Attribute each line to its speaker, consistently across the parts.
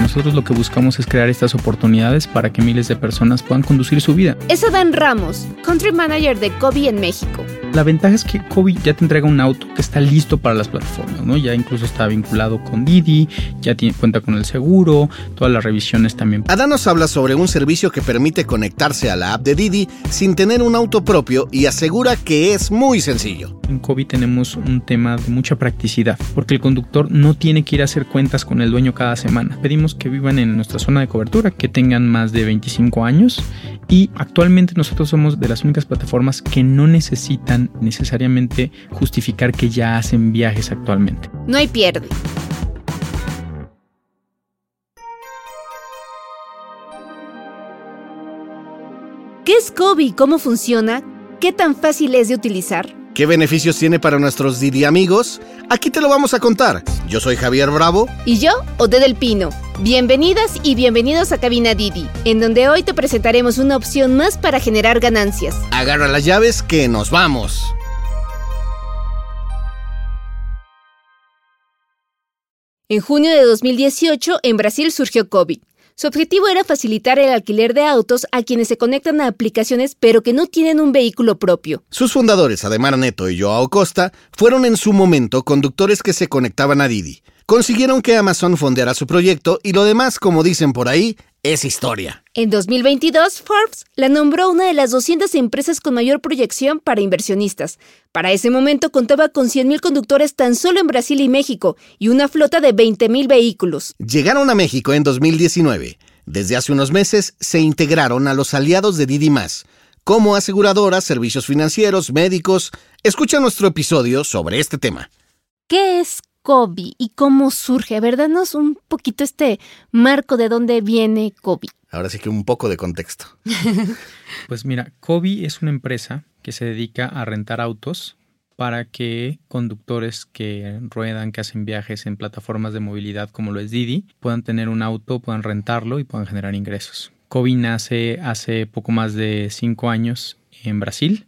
Speaker 1: Nosotros lo que buscamos es crear estas oportunidades para que miles de personas puedan conducir su vida.
Speaker 2: Es Adán Ramos, Country Manager de Kobe en México.
Speaker 1: La ventaja es que Kobe ya te entrega un auto que está listo para las plataformas, ¿no? Ya incluso está vinculado con Didi, ya tiene, cuenta con el seguro, todas las revisiones también.
Speaker 3: Adán nos habla sobre un servicio que permite conectarse a la app de Didi sin tener un auto propio y asegura que es muy sencillo.
Speaker 1: En Kobe tenemos un tema de mucha practicidad, porque el conductor no tiene que ir a hacer cuentas con el dueño cada semana. Pedimos que vivan en nuestra zona de cobertura, que tengan más de 25 años y actualmente nosotros somos de las únicas plataformas que no necesitan necesariamente justificar que ya hacen viajes actualmente.
Speaker 2: No hay pierde. ¿Qué es Kobe? ¿Cómo funciona? ¿Qué tan fácil es de utilizar?
Speaker 3: ¿Qué beneficios tiene para nuestros Didi amigos? Aquí te lo vamos a contar. Yo soy Javier Bravo.
Speaker 2: Y yo, Ode del Pino. Bienvenidas y bienvenidos a Cabina Didi, en donde hoy te presentaremos una opción más para generar ganancias.
Speaker 3: Agarra las llaves que nos vamos.
Speaker 2: En junio de 2018, en Brasil surgió COVID. Su objetivo era facilitar el alquiler de autos a quienes se conectan a aplicaciones pero que no tienen un vehículo propio.
Speaker 3: Sus fundadores, Ademar Neto y Joao Costa, fueron en su momento conductores que se conectaban a Didi. Consiguieron que Amazon fondeara su proyecto y lo demás, como dicen por ahí, es historia.
Speaker 2: En 2022, Forbes la nombró una de las 200 empresas con mayor proyección para inversionistas. Para ese momento contaba con 100.000 conductores tan solo en Brasil y México y una flota de 20.000 vehículos.
Speaker 3: Llegaron a México en 2019. Desde hace unos meses se integraron a los aliados de Didi Más, como aseguradoras, servicios financieros, médicos. Escucha nuestro episodio sobre este tema.
Speaker 2: ¿Qué es Kobe y cómo surge. A ver, danos un poquito este marco de dónde viene Kobe.
Speaker 3: Ahora sí que un poco de contexto.
Speaker 1: pues mira, Kobe es una empresa que se dedica a rentar autos para que conductores que ruedan, que hacen viajes en plataformas de movilidad como lo es Didi, puedan tener un auto, puedan rentarlo y puedan generar ingresos. Kobe nace hace poco más de cinco años en Brasil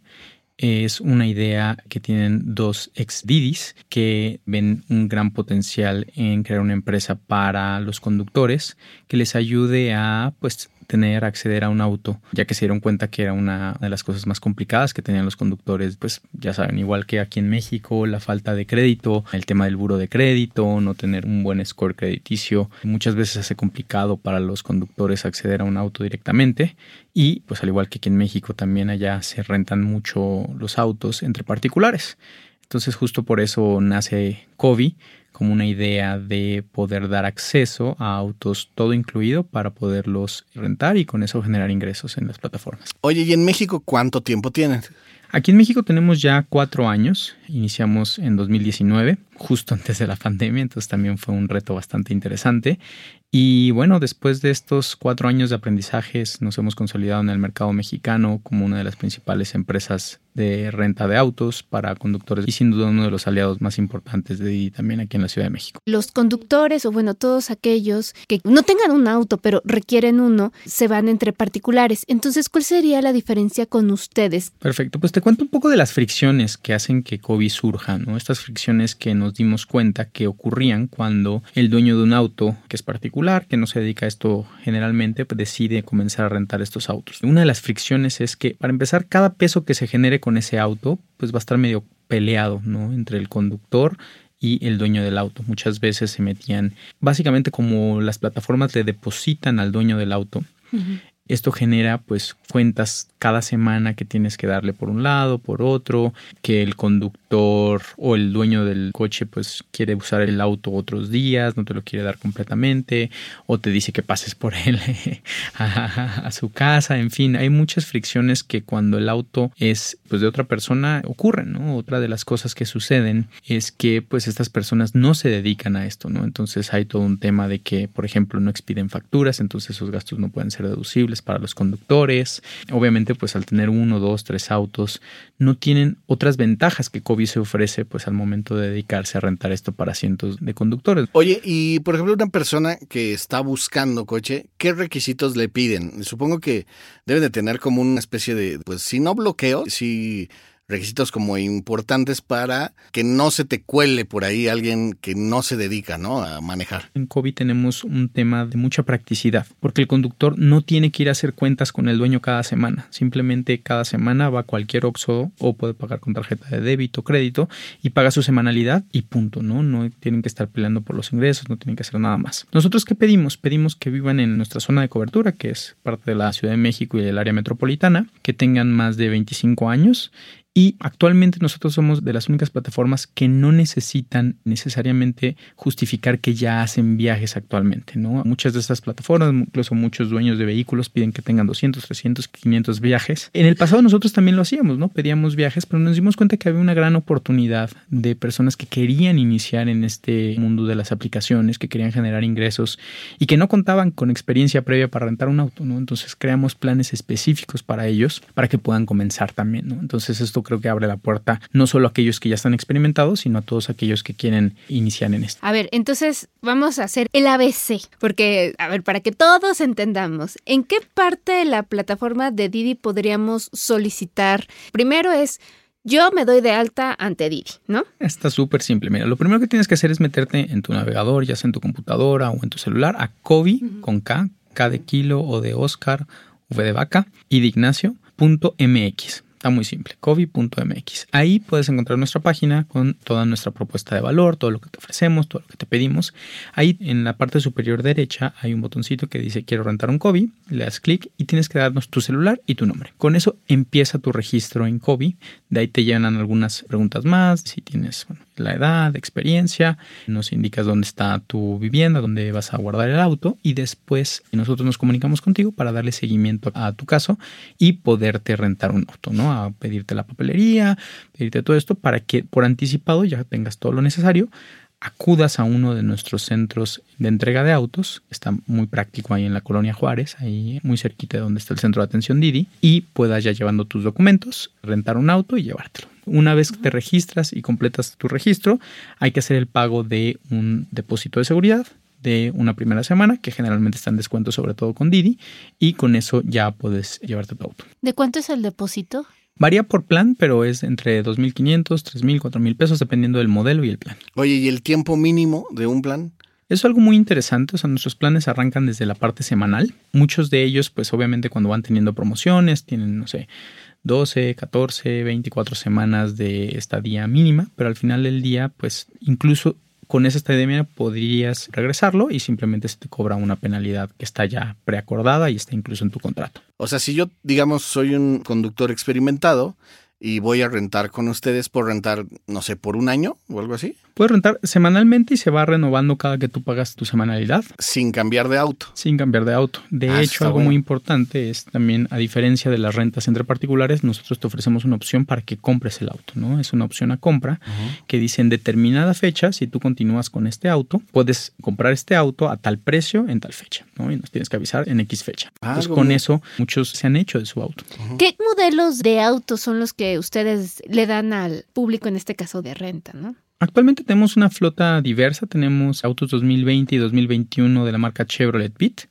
Speaker 1: es una idea que tienen dos ex Didis que ven un gran potencial en crear una empresa para los conductores que les ayude a pues tener, acceder a un auto, ya que se dieron cuenta que era una de las cosas más complicadas que tenían los conductores, pues ya saben, igual que aquí en México, la falta de crédito, el tema del buro de crédito, no tener un buen score crediticio, muchas veces hace complicado para los conductores acceder a un auto directamente y pues al igual que aquí en México también allá se rentan mucho los autos entre particulares. Entonces justo por eso nace Kobe como una idea de poder dar acceso a autos todo incluido para poderlos rentar y con eso generar ingresos en las plataformas.
Speaker 3: Oye, ¿y en México cuánto tiempo tienen?
Speaker 1: Aquí en México tenemos ya cuatro años, iniciamos en 2019, justo antes de la pandemia, entonces también fue un reto bastante interesante. Y bueno, después de estos cuatro años de aprendizajes, nos hemos consolidado en el mercado mexicano como una de las principales empresas de renta de autos para conductores y sin duda uno de los aliados más importantes de Didi también aquí en la Ciudad de México.
Speaker 2: Los conductores o bueno, todos aquellos que no tengan un auto pero requieren uno, se van entre particulares. Entonces, ¿cuál sería la diferencia con ustedes?
Speaker 1: Perfecto, pues te cuento un poco de las fricciones que hacen que COVID surja, ¿no? Estas fricciones que nos dimos cuenta que ocurrían cuando el dueño de un auto que es particular, que no se dedica a esto generalmente, pues decide comenzar a rentar estos autos. Una de las fricciones es que para empezar cada peso que se genere con ese auto, pues va a estar medio peleado, ¿no? Entre el conductor y el dueño del auto. Muchas veces se metían, básicamente como las plataformas le depositan al dueño del auto. Esto genera pues cuentas cada semana que tienes que darle por un lado, por otro, que el conductor o el dueño del coche pues quiere usar el auto otros días, no te lo quiere dar completamente, o te dice que pases por él a, su casa, en fin, hay muchas fricciones que cuando el auto es pues de otra persona ocurren, ¿no? Otra de las cosas que suceden es que pues estas personas no se dedican a esto, ¿no? Entonces hay todo un tema de que, por ejemplo, no expiden facturas, entonces esos gastos no pueden ser deducibles para los conductores. Obviamente, pues al tener uno, dos, tres autos, no tienen otras ventajas que COVID se ofrece pues al momento de dedicarse a rentar esto para cientos de conductores.
Speaker 3: Oye, y por ejemplo, una persona que está buscando coche, ¿qué requisitos le piden? Supongo que deben de tener como una especie de, pues si no bloqueo, si requisitos como importantes para que no se te cuele por ahí alguien que no se dedica ¿no? a manejar.
Speaker 1: En COVID tenemos un tema de mucha practicidad, porque el conductor no tiene que ir a hacer cuentas con el dueño cada semana. Simplemente cada semana va a cualquier OXO o puede pagar con tarjeta de débito, crédito y paga su semanalidad y punto, ¿no? No tienen que estar peleando por los ingresos, no tienen que hacer nada más. Nosotros qué pedimos? Pedimos que vivan en nuestra zona de cobertura, que es parte de la Ciudad de México y del área metropolitana, que tengan más de 25 años y actualmente nosotros somos de las únicas plataformas que no necesitan necesariamente justificar que ya hacen viajes actualmente, ¿no? Muchas de estas plataformas, incluso muchos dueños de vehículos piden que tengan 200, 300, 500 viajes. En el pasado nosotros también lo hacíamos, ¿no? Pedíamos viajes, pero nos dimos cuenta que había una gran oportunidad de personas que querían iniciar en este mundo de las aplicaciones, que querían generar ingresos y que no contaban con experiencia previa para rentar un auto, ¿no? Entonces creamos planes específicos para ellos para que puedan comenzar también, ¿no? Entonces esto creo que abre la puerta no solo a aquellos que ya están experimentados, sino a todos aquellos que quieren iniciar en esto.
Speaker 2: A ver, entonces vamos a hacer el ABC, porque, a ver, para que todos entendamos, ¿en qué parte de la plataforma de Didi podríamos solicitar? Primero es yo me doy de alta ante Didi, ¿no?
Speaker 1: Está súper simple. Mira, lo primero que tienes que hacer es meterte en tu navegador, ya sea en tu computadora o en tu celular, a COVID con K, K de kilo o de Oscar, V de vaca y de Ignacio.mx. Está muy simple, covi.mx. Ahí puedes encontrar nuestra página con toda nuestra propuesta de valor, todo lo que te ofrecemos, todo lo que te pedimos. Ahí en la parte superior derecha hay un botoncito que dice quiero rentar un COVID. Le das clic y tienes que darnos tu celular y tu nombre. Con eso empieza tu registro en COVID. De ahí te llenan algunas preguntas más, si tienes la edad, experiencia, nos indicas dónde está tu vivienda, dónde vas a guardar el auto y después nosotros nos comunicamos contigo para darle seguimiento a tu caso y poderte rentar un auto, ¿no? A pedirte la papelería, pedirte todo esto para que por anticipado ya tengas todo lo necesario acudas a uno de nuestros centros de entrega de autos, está muy práctico ahí en la colonia Juárez, ahí muy cerquita de donde está el centro de atención Didi, y puedas ya llevando tus documentos, rentar un auto y llevártelo. Una vez que te registras y completas tu registro, hay que hacer el pago de un depósito de seguridad de una primera semana, que generalmente está en descuento sobre todo con Didi, y con eso ya puedes llevarte tu auto.
Speaker 2: ¿De cuánto es el depósito?
Speaker 1: Varía por plan, pero es entre 2.500, 3.000, 4.000 pesos dependiendo del modelo y el plan.
Speaker 3: Oye, ¿y el tiempo mínimo de un plan?
Speaker 1: Es algo muy interesante, o sea, nuestros planes arrancan desde la parte semanal. Muchos de ellos, pues obviamente cuando van teniendo promociones, tienen, no sé, 12, 14, 24 semanas de estadía mínima, pero al final del día, pues incluso con esa estadía podrías regresarlo y simplemente se te cobra una penalidad que está ya preacordada y está incluso en tu contrato.
Speaker 3: O sea, si yo, digamos, soy un conductor experimentado y voy a rentar con ustedes por rentar, no sé, por un año o algo así.
Speaker 1: Puedes rentar semanalmente y se va renovando cada que tú pagas tu semanalidad.
Speaker 3: Sin cambiar de auto.
Speaker 1: Sin cambiar de auto. De
Speaker 3: Ah,
Speaker 1: hecho, algo
Speaker 3: bueno.
Speaker 1: muy importante es también, a diferencia de las rentas entre particulares, nosotros te ofrecemos una opción para que compres el auto, ¿no? Es una opción a compra que dice en determinada fecha, si tú continúas con este auto, puedes comprar este auto a tal precio en tal fecha, ¿no? Y nos tienes que avisar en X fecha.
Speaker 3: Ah,
Speaker 1: Entonces,
Speaker 3: algo
Speaker 1: con eso, muchos se han hecho de su auto.
Speaker 2: ¿Qué modelos de autos son los que ustedes le dan al público, en este caso de renta, no?
Speaker 1: Actualmente tenemos una flota diversa, tenemos autos 2020 y 2021 de la marca Chevrolet Beat,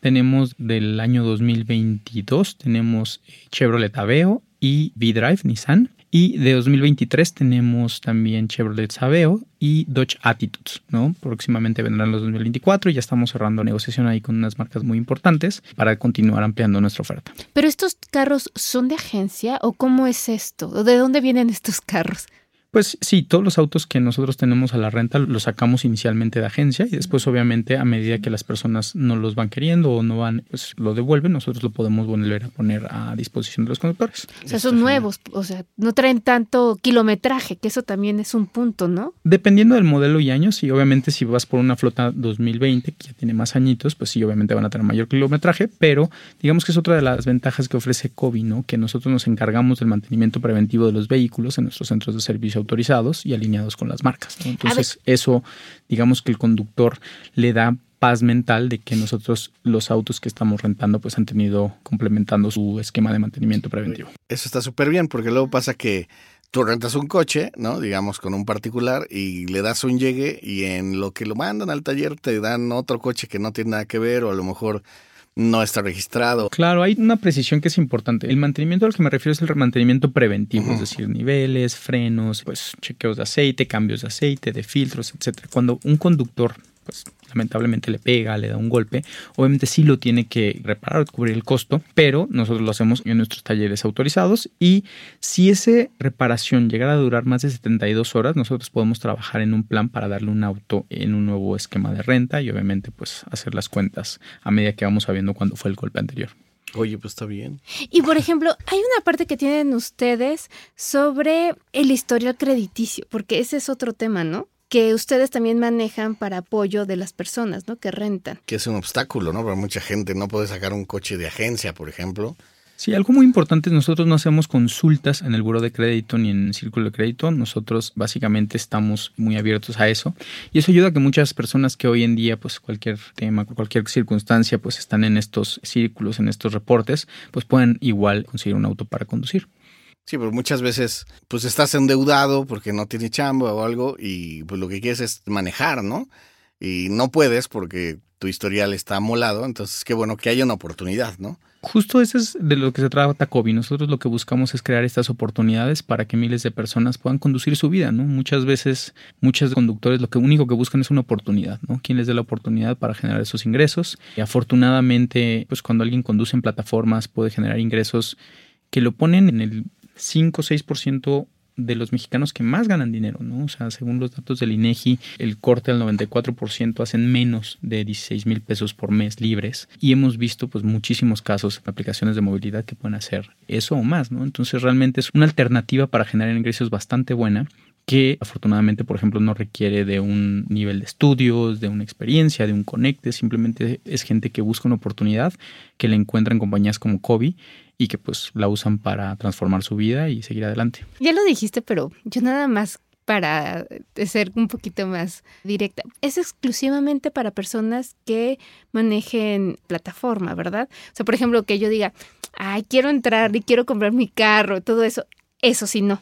Speaker 1: tenemos del año 2022, tenemos eh, Chevrolet Aveo y V-Drive Nissan, y de 2023 tenemos también Chevrolet Aveo y Dodge Attitudes, ¿no? Próximamente vendrán los 2024 y ya estamos cerrando negociación ahí con unas marcas muy importantes para continuar ampliando nuestra oferta.
Speaker 2: ¿Pero estos carros son de agencia o cómo es esto? ¿O ¿De dónde vienen estos carros?
Speaker 1: Pues sí, todos los autos que nosotros tenemos a la renta los sacamos inicialmente de agencia y después obviamente a medida que las personas no los van queriendo o no van, pues lo devuelven, nosotros lo podemos volver a poner a disposición de los conductores.
Speaker 2: O sea, son nuevos, o sea, no traen tanto kilometraje, que eso también es un punto, ¿no?
Speaker 1: Dependiendo del modelo y años, y obviamente si vas por una flota 2020 que ya tiene más añitos, pues sí, obviamente van a tener mayor kilometraje, pero digamos que es otra de las ventajas que ofrece COVID, ¿no? Que nosotros nos encargamos del mantenimiento preventivo de los vehículos en nuestros centros de servicio autorizados y alineados con las marcas. ¿no? Entonces, eso, digamos que el conductor le da paz mental de que nosotros los autos que estamos rentando pues han tenido complementando su esquema de mantenimiento preventivo.
Speaker 3: Eso está súper bien, porque luego pasa que tú rentas un coche, ¿no? Digamos con un particular y le das un llegue y en lo que lo mandan al taller te dan otro coche que no tiene nada que ver o a lo mejor no está registrado.
Speaker 1: Claro, hay una precisión que es importante. El mantenimiento al que me refiero es el mantenimiento preventivo, es decir, niveles, frenos, pues chequeos de aceite, cambios de aceite, de filtros, etcétera. Cuando un conductor pues lamentablemente le pega, le da un golpe, obviamente sí lo tiene que reparar, cubrir el costo, pero nosotros lo hacemos en nuestros talleres autorizados y si esa reparación llegara a durar más de 72 horas, nosotros podemos trabajar en un plan para darle un auto en un nuevo esquema de renta y obviamente pues hacer las cuentas a medida que vamos sabiendo cuándo fue el golpe anterior.
Speaker 3: Oye, pues está bien.
Speaker 2: Y por ejemplo, hay una parte que tienen ustedes sobre el historial crediticio, porque ese es otro tema, ¿no? Que ustedes también manejan para apoyo de las personas, ¿no? Que rentan.
Speaker 3: Que es un obstáculo, ¿no? Para mucha gente no puede sacar un coche de agencia, por ejemplo.
Speaker 1: Sí, algo muy importante, nosotros no hacemos consultas en el buro de crédito ni en el círculo de crédito, nosotros básicamente estamos muy abiertos a eso y eso ayuda a que muchas personas que hoy en día pues cualquier tema, cualquier circunstancia pues están en estos círculos, en estos reportes, pues pueden igual conseguir un auto para conducir.
Speaker 3: Sí, pero muchas veces pues estás endeudado porque no tienes chamba o algo y pues lo que quieres es manejar, ¿no? Y no puedes porque tu historial está molado, entonces qué bueno que haya una oportunidad, ¿no?
Speaker 1: Justo eso es de lo que se trata COVID. Nosotros lo que buscamos es crear estas oportunidades para que miles de personas puedan conducir su vida, ¿no? Muchas veces, muchos conductores lo que único que buscan es una oportunidad, ¿no? ¿Quién les dé la oportunidad para generar esos ingresos? Y afortunadamente, pues cuando alguien conduce en plataformas puede generar ingresos que lo ponen en el 5 o 6% de los mexicanos que más ganan dinero, ¿no? O sea, según los datos del INEGI, el corte al 94% hacen menos de 16 mil pesos por mes libres. Y hemos visto, pues, muchísimos casos de aplicaciones de movilidad que pueden hacer eso o más, ¿no? Entonces, realmente es una alternativa para generar ingresos bastante buena que afortunadamente, por ejemplo, no requiere de un nivel de estudios, de una experiencia, de un conecte, simplemente es gente que busca una oportunidad, que le encuentra en compañías como Kobe y que pues la usan para transformar su vida y seguir adelante.
Speaker 2: Ya lo dijiste, pero yo nada más para ser un poquito más directa. Es exclusivamente para personas que manejen plataforma, ¿verdad? O sea, por ejemplo, que yo diga, ay, quiero entrar y quiero comprar mi carro, todo eso. Eso sí, no.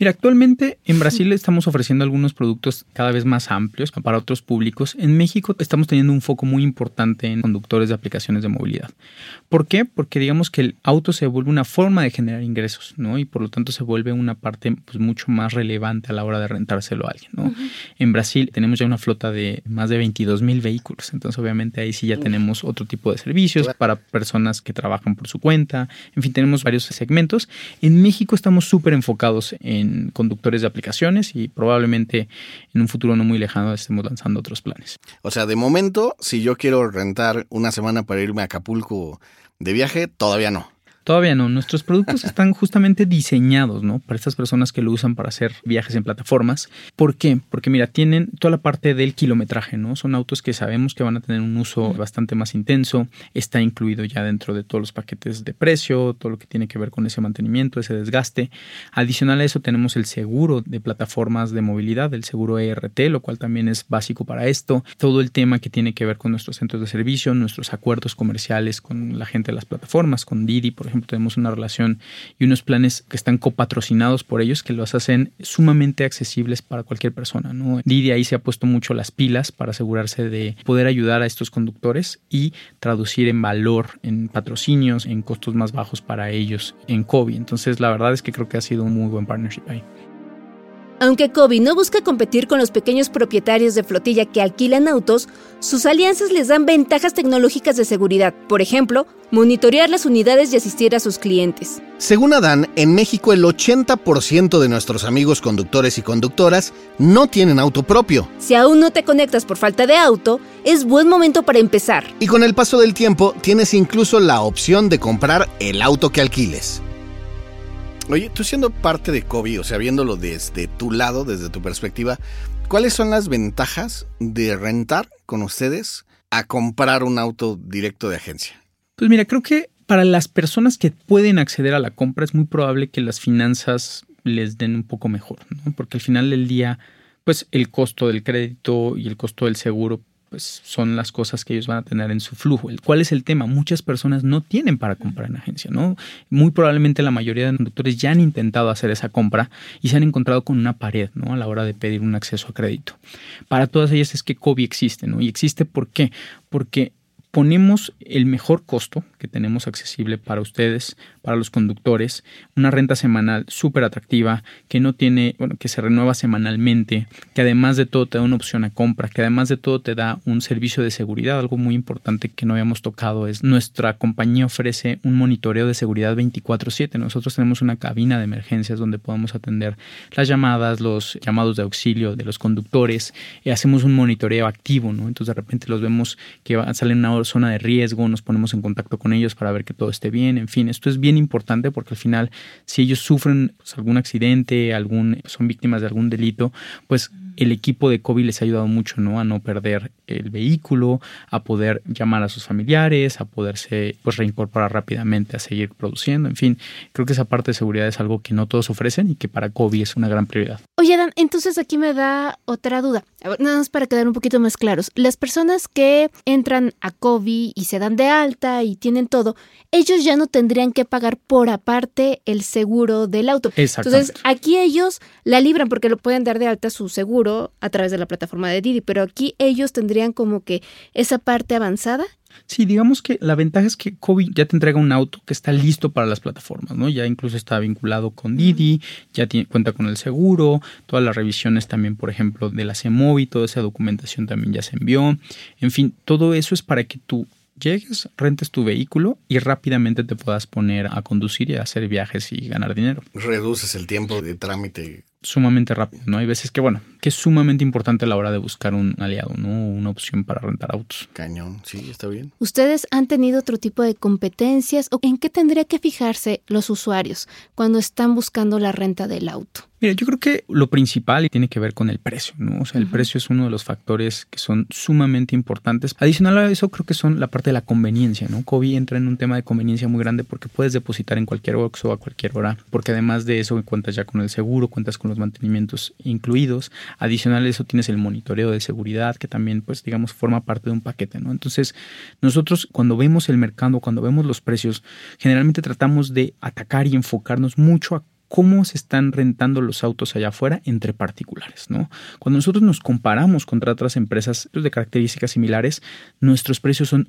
Speaker 1: Mira, actualmente en Brasil estamos ofreciendo algunos productos cada vez más amplios para otros públicos. En México estamos teniendo un foco muy importante en conductores de aplicaciones de movilidad. ¿Por qué? Porque digamos que el auto se vuelve una forma de generar ingresos, ¿no? Y por lo tanto se vuelve una parte pues, mucho más relevante a la hora de rentárselo a alguien, ¿no? En Brasil tenemos ya una flota de más de 22 mil vehículos, entonces obviamente ahí sí ya tenemos otro tipo de servicios para personas que trabajan por su cuenta, en fin, tenemos varios segmentos. En México estamos súper enfocados en conductores de aplicaciones y probablemente en un futuro no muy lejano estemos lanzando otros planes.
Speaker 3: O sea, de momento, si yo quiero rentar una semana para irme a Acapulco de viaje, todavía no.
Speaker 1: Todavía no. Nuestros productos están justamente diseñados, ¿no? Para estas personas que lo usan para hacer viajes en plataformas. ¿Por qué? Porque mira, tienen toda la parte del kilometraje, ¿no? Son autos que sabemos que van a tener un uso bastante más intenso. Está incluido ya dentro de todos los paquetes de precio, todo lo que tiene que ver con ese mantenimiento, ese desgaste. Adicional a eso tenemos el seguro de plataformas de movilidad, el seguro ERT, lo cual también es básico para esto. Todo el tema que tiene que ver con nuestros centros de servicio, nuestros acuerdos comerciales con la gente de las plataformas, con Didi, por ejemplo tenemos una relación y unos planes que están copatrocinados por ellos que los hacen sumamente accesibles para cualquier persona. ¿no? Didi ahí se ha puesto mucho las pilas para asegurarse de poder ayudar a estos conductores y traducir en valor, en patrocinios, en costos más bajos para ellos en COVID. Entonces, la verdad es que creo que ha sido un muy buen partnership ahí.
Speaker 2: Aunque Kobe no busca competir con los pequeños propietarios de flotilla que alquilan autos, sus alianzas les dan ventajas tecnológicas de seguridad, por ejemplo, monitorear las unidades y asistir a sus clientes.
Speaker 3: Según Adán, en México el 80% de nuestros amigos conductores y conductoras no tienen auto propio.
Speaker 2: Si aún no te conectas por falta de auto, es buen momento para empezar.
Speaker 3: Y con el paso del tiempo, tienes incluso la opción de comprar el auto que alquiles. Oye, tú siendo parte de COVID, o sea, viéndolo desde tu lado, desde tu perspectiva, ¿cuáles son las ventajas de rentar con ustedes a comprar un auto directo de agencia?
Speaker 1: Pues mira, creo que para las personas que pueden acceder a la compra es muy probable que las finanzas les den un poco mejor, ¿no? Porque al final del día, pues el costo del crédito y el costo del seguro pues son las cosas que ellos van a tener en su flujo. ¿Cuál es el tema? Muchas personas no tienen para comprar en agencia, ¿no? Muy probablemente la mayoría de conductores ya han intentado hacer esa compra y se han encontrado con una pared, ¿no? A la hora de pedir un acceso a crédito. Para todas ellas es que COVID existe, ¿no? Y existe ¿por qué? Porque ponemos el mejor costo que tenemos accesible para ustedes, para los conductores, una renta semanal súper atractiva, que no tiene, bueno, que se renueva semanalmente, que además de todo te da una opción a compra, que además de todo te da un servicio de seguridad. Algo muy importante que no habíamos tocado es nuestra compañía ofrece un monitoreo de seguridad 24/7. Nosotros tenemos una cabina de emergencias donde podemos atender las llamadas, los llamados de auxilio de los conductores y hacemos un monitoreo activo, ¿no? Entonces de repente los vemos que salen una zona de riesgo, nos ponemos en contacto con ellos para ver que todo esté bien, en fin, esto es bien importante porque al final si ellos sufren pues, algún accidente, algún son víctimas de algún delito, pues el equipo de COVID les ha ayudado mucho, ¿no? A no perder el vehículo, a poder llamar a sus familiares, a poderse pues reincorporar rápidamente, a seguir produciendo, en fin, creo que esa parte de seguridad es algo que no todos ofrecen y que para COVID es una gran prioridad.
Speaker 2: Oye, Dan, entonces aquí me da otra duda, nada más para quedar un poquito más claros. Las personas que entran a COVID y se dan de alta y tienen todo, ellos ya no tendrían que pagar por aparte el seguro del auto. Entonces, aquí ellos la libran porque lo pueden dar de alta su seguro a través de la plataforma de Didi, pero aquí ellos tendrían como que esa parte avanzada.
Speaker 1: Sí, digamos que la ventaja es que Kobe ya te entrega un auto que está listo para las plataformas, ¿no? Ya incluso está vinculado con Didi, ya tiene, cuenta con el seguro, todas las revisiones también, por ejemplo, de la CEMOVI, toda esa documentación también ya se envió. En fin, todo eso es para que tú llegues, rentes tu vehículo y rápidamente te puedas poner a conducir y a hacer viajes y ganar dinero.
Speaker 3: Reduces el tiempo de trámite
Speaker 1: sumamente rápido, ¿no? Hay veces que, bueno, que es sumamente importante a la hora de buscar un aliado, ¿no? Una opción para rentar autos.
Speaker 3: Cañón, sí, está bien.
Speaker 2: ¿Ustedes han tenido otro tipo de competencias o en qué tendría que fijarse los usuarios cuando están buscando la renta del auto?
Speaker 1: Mira, yo creo que lo principal tiene que ver con el precio, ¿no? O sea, el precio es uno de los factores que son sumamente importantes. Adicional a eso, creo que son la parte de la conveniencia, ¿no? COVID entra en un tema de conveniencia muy grande porque puedes depositar en cualquier box o a cualquier hora, porque además de eso cuentas ya con el seguro, cuentas con los mantenimientos incluidos. Adicional a eso tienes el monitoreo de seguridad, que también, pues, digamos, forma parte de un paquete, ¿no? Entonces, nosotros cuando vemos el mercado, cuando vemos los precios, generalmente tratamos de atacar y enfocarnos mucho a cómo se están rentando los autos allá afuera entre particulares, ¿no? Cuando nosotros nos comparamos contra otras empresas de características similares, nuestros precios son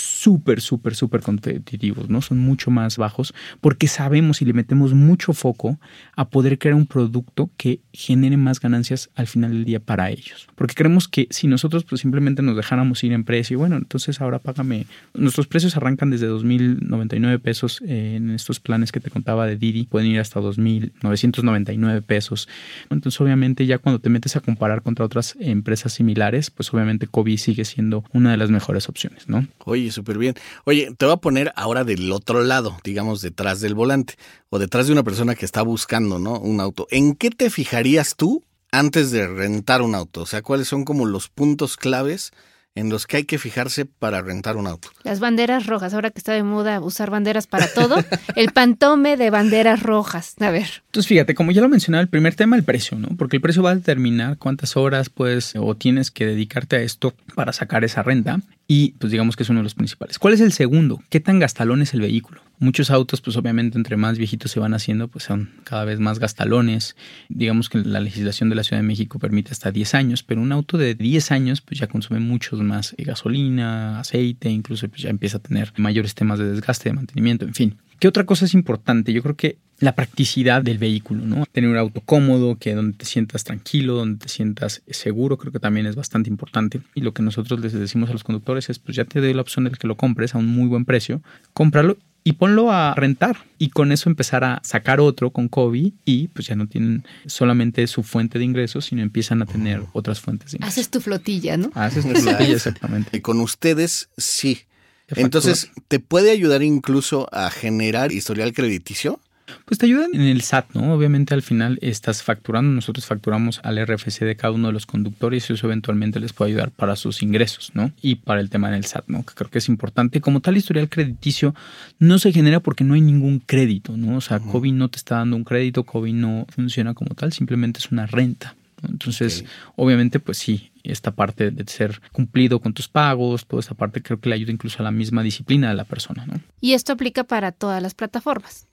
Speaker 1: súper, súper, súper competitivos, ¿no? Son mucho más bajos porque sabemos y le metemos mucho foco a poder crear un producto que genere más ganancias al final del día para ellos. Porque creemos que si nosotros pues simplemente nos dejáramos ir en precio, bueno, entonces ahora págame. Nuestros precios arrancan desde 2.099 pesos en estos planes que te contaba de Didi, pueden ir hasta 2.999 pesos. Entonces obviamente ya cuando te metes a comparar contra otras empresas similares, pues obviamente Kobe sigue siendo una de las mejores opciones, ¿no?
Speaker 3: Oye, súper bien. Oye, te voy a poner ahora del otro lado, digamos, detrás del volante o detrás de una persona que está buscando, ¿no? Un auto. ¿En qué te fijarías tú antes de rentar un auto? O sea, ¿cuáles son como los puntos claves en los que hay que fijarse para rentar un auto.
Speaker 2: Las banderas rojas, ahora que está de moda usar banderas para todo, el pantome de banderas rojas. A ver.
Speaker 1: Entonces, fíjate, como ya lo mencionaba, el primer tema, el precio, ¿no? Porque el precio va a determinar cuántas horas puedes o tienes que dedicarte a esto para sacar esa renta y pues digamos que es uno de los principales. ¿Cuál es el segundo? ¿Qué tan gastalón es el vehículo? Muchos autos, pues obviamente entre más viejitos se van haciendo, pues son cada vez más gastalones. Digamos que la legislación de la Ciudad de México permite hasta 10 años, pero un auto de 10 años pues ya consume muchos más eh, gasolina, aceite, incluso pues ya empieza a tener mayores temas de desgaste, de mantenimiento, en fin. ¿Qué otra cosa es importante? Yo creo que la practicidad del vehículo, ¿no? Tener un auto cómodo, que donde te sientas tranquilo, donde te sientas seguro, creo que también es bastante importante. Y lo que nosotros les decimos a los conductores es, pues ya te doy la opción de que lo compres a un muy buen precio, cómpralo y ponlo a rentar y con eso empezar a sacar otro con COVID y pues ya no tienen solamente su fuente de ingresos, sino empiezan a tener otras fuentes de ingresos.
Speaker 2: Haces tu flotilla, ¿no?
Speaker 1: Haces tu flotilla, exactamente.
Speaker 3: Y con ustedes sí. Entonces, ¿te puede ayudar incluso a generar historial crediticio?
Speaker 1: Pues te ayudan en el SAT, ¿no? Obviamente al final estás facturando, nosotros facturamos al RFC de cada uno de los conductores y eso eventualmente les puede ayudar para sus ingresos, ¿no? Y para el tema en el SAT, ¿no? Que creo que es importante. Como tal historial crediticio no se genera porque no hay ningún crédito, ¿no? O sea, COVID no te está dando un crédito, COVID no funciona como tal, simplemente es una renta. Entonces, obviamente, pues sí, esta parte de ser cumplido con tus pagos, toda esta parte creo que le ayuda incluso a la misma disciplina de la persona, ¿no?
Speaker 2: Y esto aplica para todas las plataformas.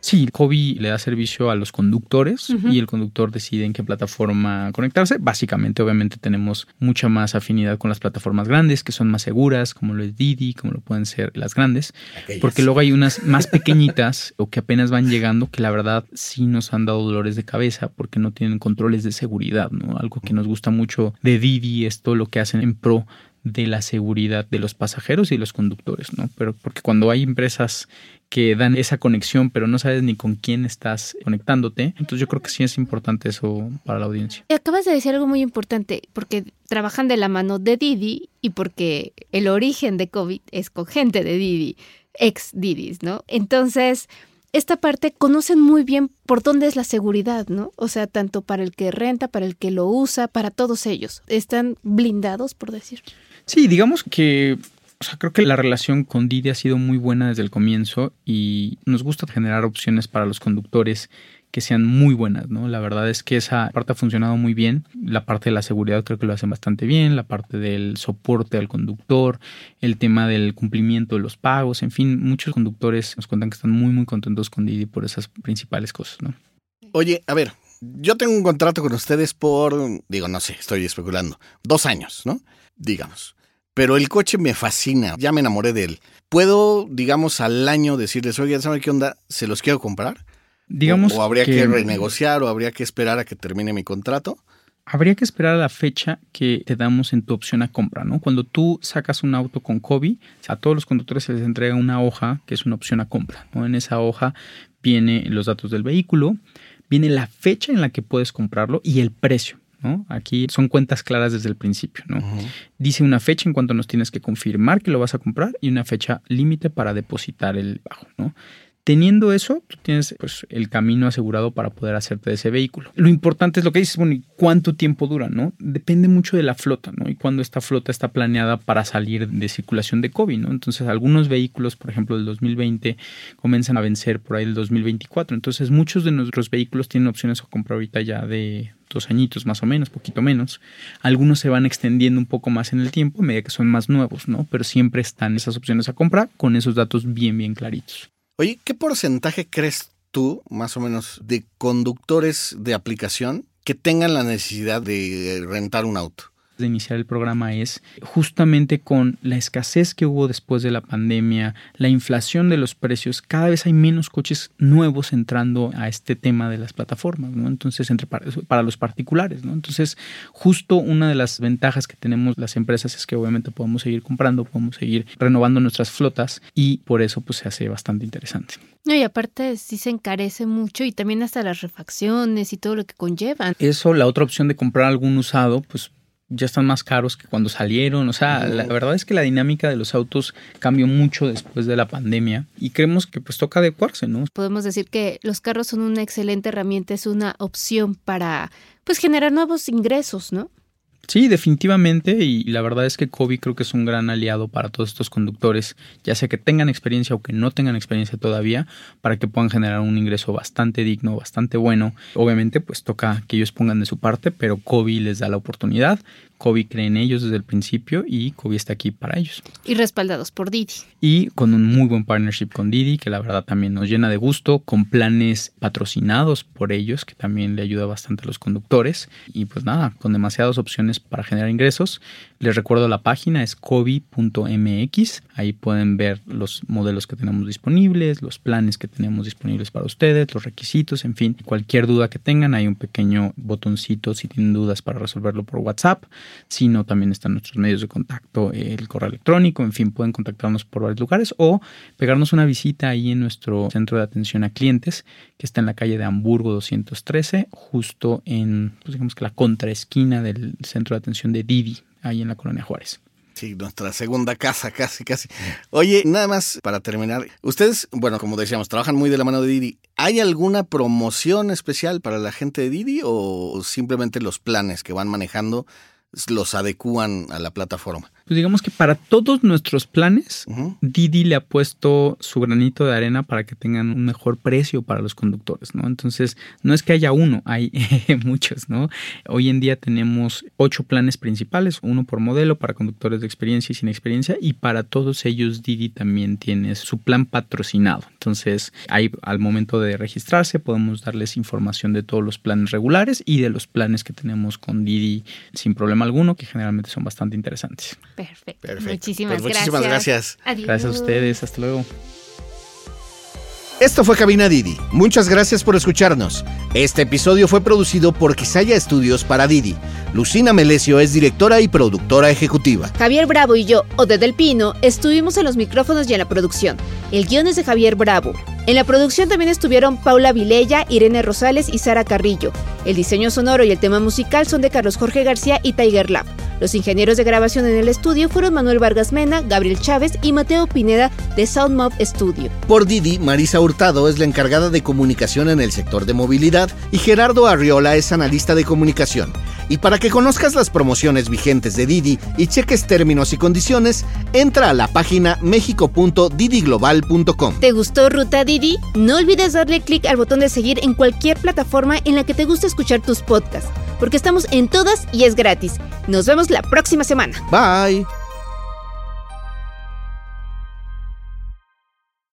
Speaker 1: Sí, Kobe le da servicio a los conductores y el conductor decide en qué plataforma conectarse. Básicamente, obviamente, tenemos mucha más afinidad con las plataformas grandes, que son más seguras, como lo es Didi, como lo pueden ser las grandes, porque luego hay unas más pequeñitas o que apenas van llegando que la verdad sí nos han dado dolores de cabeza porque no tienen controles de seguridad, ¿no? Algo que nos gusta mucho de Didi es todo lo que hacen en pro de la seguridad de los pasajeros y los conductores, ¿no? Pero porque cuando hay empresas que dan esa conexión, pero no sabes ni con quién estás conectándote. Entonces yo creo que sí es importante eso para la audiencia.
Speaker 2: Acabas de decir algo muy importante, porque trabajan de la mano de Didi y porque el origen de COVID es con gente de Didi, ex Didis, ¿no? Entonces, esta parte conocen muy bien por dónde es la seguridad, ¿no? O sea, tanto para el que renta, para el que lo usa, para todos ellos. Están blindados, por decir.
Speaker 1: Sí, digamos que o sea, creo que la relación con Didi ha sido muy buena desde el comienzo y nos gusta generar opciones para los conductores que sean muy buenas, ¿no? La verdad es que esa parte ha funcionado muy bien. La parte de la seguridad creo que lo hacen bastante bien, la parte del soporte al conductor, el tema del cumplimiento de los pagos, en fin, muchos conductores nos cuentan que están muy, muy contentos con Didi por esas principales cosas, ¿no?
Speaker 3: Oye, a ver, yo tengo un contrato con ustedes por, digo, no sé, estoy especulando, dos años, ¿no? Digamos pero el coche me fascina, ya me enamoré de él. ¿Puedo, digamos, al año decirles, oye, ¿saben qué onda? ¿Se los quiero comprar?
Speaker 1: Digamos
Speaker 3: o, habría que... renegociar o habría que esperar a que termine mi contrato.
Speaker 1: Habría que esperar a la fecha que te damos en tu opción a compra, ¿no? Cuando tú sacas un auto con COVID, a todos los conductores se les entrega una hoja que es una opción a compra, ¿no? En esa hoja viene los datos del vehículo, viene la fecha en la que puedes comprarlo y el precio. Aquí son cuentas claras desde el principio, ¿no? Dice una fecha en cuanto nos tienes que confirmar que lo vas a comprar y una fecha límite para depositar el bajo, ¿no? Teniendo eso, tú tienes pues, el camino asegurado para poder hacerte de ese vehículo. Lo importante es lo que dices, bueno, ¿y cuánto tiempo dura? ¿no? Depende mucho de la flota, ¿no? Y cuando esta flota está planeada para salir de circulación de COVID, ¿no? Entonces, algunos vehículos, por ejemplo, del 2020, comienzan a vencer por ahí el 2024. Entonces, muchos de nuestros vehículos tienen opciones a comprar ahorita ya de dos añitos más o menos, poquito menos. Algunos se van extendiendo un poco más en el tiempo a medida que son más nuevos, ¿no? Pero siempre están esas opciones a comprar con esos datos bien, bien claritos.
Speaker 3: Oye, ¿qué porcentaje crees tú, más o menos, de conductores de aplicación que tengan la necesidad de rentar un auto?
Speaker 1: De iniciar el programa es justamente con la escasez que hubo después de la pandemia, la inflación de los precios, cada vez hay menos coches nuevos entrando a este tema de las plataformas, ¿no? Entonces, entre para los particulares, ¿no? Entonces, justo una de las ventajas que tenemos las empresas es que obviamente podemos seguir comprando, podemos seguir renovando nuestras flotas y por eso pues se hace bastante interesante.
Speaker 2: No, y aparte sí se encarece mucho y también hasta las refacciones y todo lo que conllevan.
Speaker 1: Eso, la otra opción de comprar algún usado, pues ya están más caros que cuando salieron. O sea, la verdad es que la dinámica de los autos cambió mucho después de la pandemia y creemos que pues toca adecuarse, ¿no?
Speaker 2: Podemos decir que los carros son una excelente herramienta, es una opción para pues generar nuevos ingresos, ¿no?
Speaker 1: Sí, definitivamente, y la verdad es que Kobe creo que es un gran aliado para todos estos conductores, ya sea que tengan experiencia o que no tengan experiencia todavía, para que puedan generar un ingreso bastante digno, bastante bueno. Obviamente, pues toca que ellos pongan de su parte, pero Kobe les da la oportunidad Kobe cree en ellos desde el principio y Kobe está aquí para ellos.
Speaker 2: Y respaldados por Didi.
Speaker 1: Y con un muy buen partnership con Didi, que la verdad también nos llena de gusto, con planes patrocinados por ellos, que también le ayuda bastante a los conductores. Y pues nada, con demasiadas opciones para generar ingresos. Les recuerdo la página es kobe.mx. Ahí pueden ver los modelos que tenemos disponibles, los planes que tenemos disponibles para ustedes, los requisitos, en fin, cualquier duda que tengan, hay un pequeño botoncito si tienen dudas para resolverlo por WhatsApp sino también están nuestros medios de contacto, el correo electrónico, en fin, pueden contactarnos por varios lugares o pegarnos una visita ahí en nuestro centro de atención a clientes, que está en la calle de Hamburgo 213, justo en, pues digamos que la contraesquina del centro de atención de Didi, ahí en la colonia Juárez.
Speaker 3: Sí, nuestra segunda casa, casi, casi. Oye, nada más para terminar. Ustedes, bueno, como decíamos, trabajan muy de la mano de Didi. ¿Hay alguna promoción especial para la gente de Didi o simplemente los planes que van manejando los adecúan a la plataforma.
Speaker 1: Pues digamos que para todos nuestros planes, Didi le ha puesto su granito de arena para que tengan un mejor precio para los conductores, ¿no? Entonces, no es que haya uno, hay muchos, ¿no? Hoy en día tenemos ocho planes principales, uno por modelo para conductores de experiencia y sin experiencia, y para todos ellos Didi también tiene su plan patrocinado. Entonces, ahí al momento de registrarse podemos darles información de todos los planes regulares y de los planes que tenemos con Didi sin problema alguno, que generalmente son bastante interesantes.
Speaker 2: Perfecto. Muchísimas,
Speaker 3: pues muchísimas gracias.
Speaker 1: Gracias a ustedes. Hasta luego.
Speaker 3: Esto fue Cabina Didi. Muchas gracias por escucharnos. Este episodio fue producido por Quisaya Estudios para Didi. Lucina Melesio es directora y productora ejecutiva.
Speaker 2: Javier Bravo y yo, Ode del Pino, estuvimos en los micrófonos y en la producción. El guion es de Javier Bravo. En la producción también estuvieron Paula Vilella, Irene Rosales y Sara Carrillo. El diseño sonoro y el tema musical son de Carlos Jorge García y Tiger Lab. Los ingenieros de grabación en el estudio fueron Manuel Vargas Mena, Gabriel Chávez y Mateo Pineda de Soundmob Studio.
Speaker 3: Por Didi, Marisa Hurtado es la encargada de comunicación en el sector de movilidad y Gerardo Arriola es analista de comunicación. Y para que conozcas las promociones vigentes de Didi y cheques términos y condiciones, entra a la página mexico.didiglobal.com.
Speaker 2: ¿Te gustó Ruta Didi? No olvides darle clic al botón de seguir en cualquier plataforma en la que te guste escuchar tus podcasts, porque estamos en todas y es gratis. Nos vemos la próxima semana.
Speaker 3: Bye.